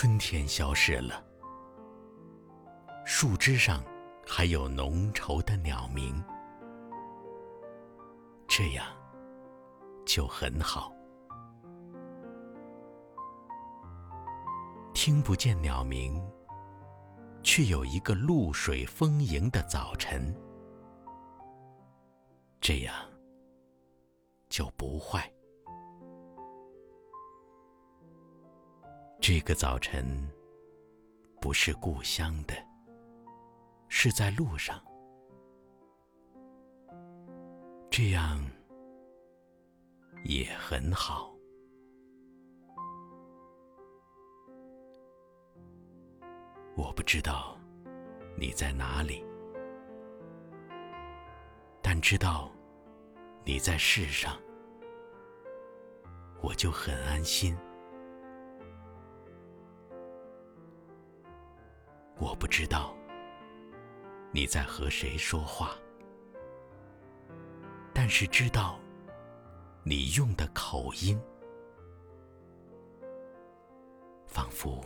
春天消失了，树枝上还有浓稠的鸟鸣，这样就很好。听不见鸟鸣，却有一个露水丰盈的早晨，这样就不坏。这个早晨不是故乡的，是在路上，这样也很好。我不知道你在哪里，但知道你在世上，我就很安心。我不知道你在和谁说话，但是知道你用的口音，仿佛。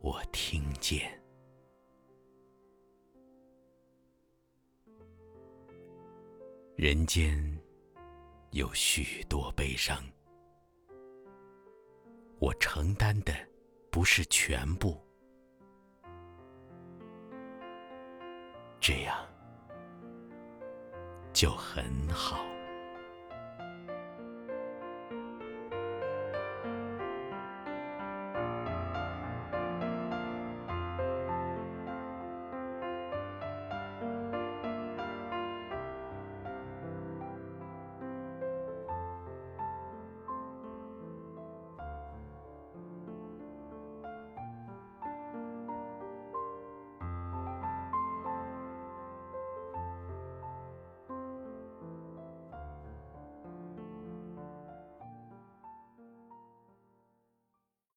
我听见，人间有许多悲伤，我承担的不是全部，这样就很好。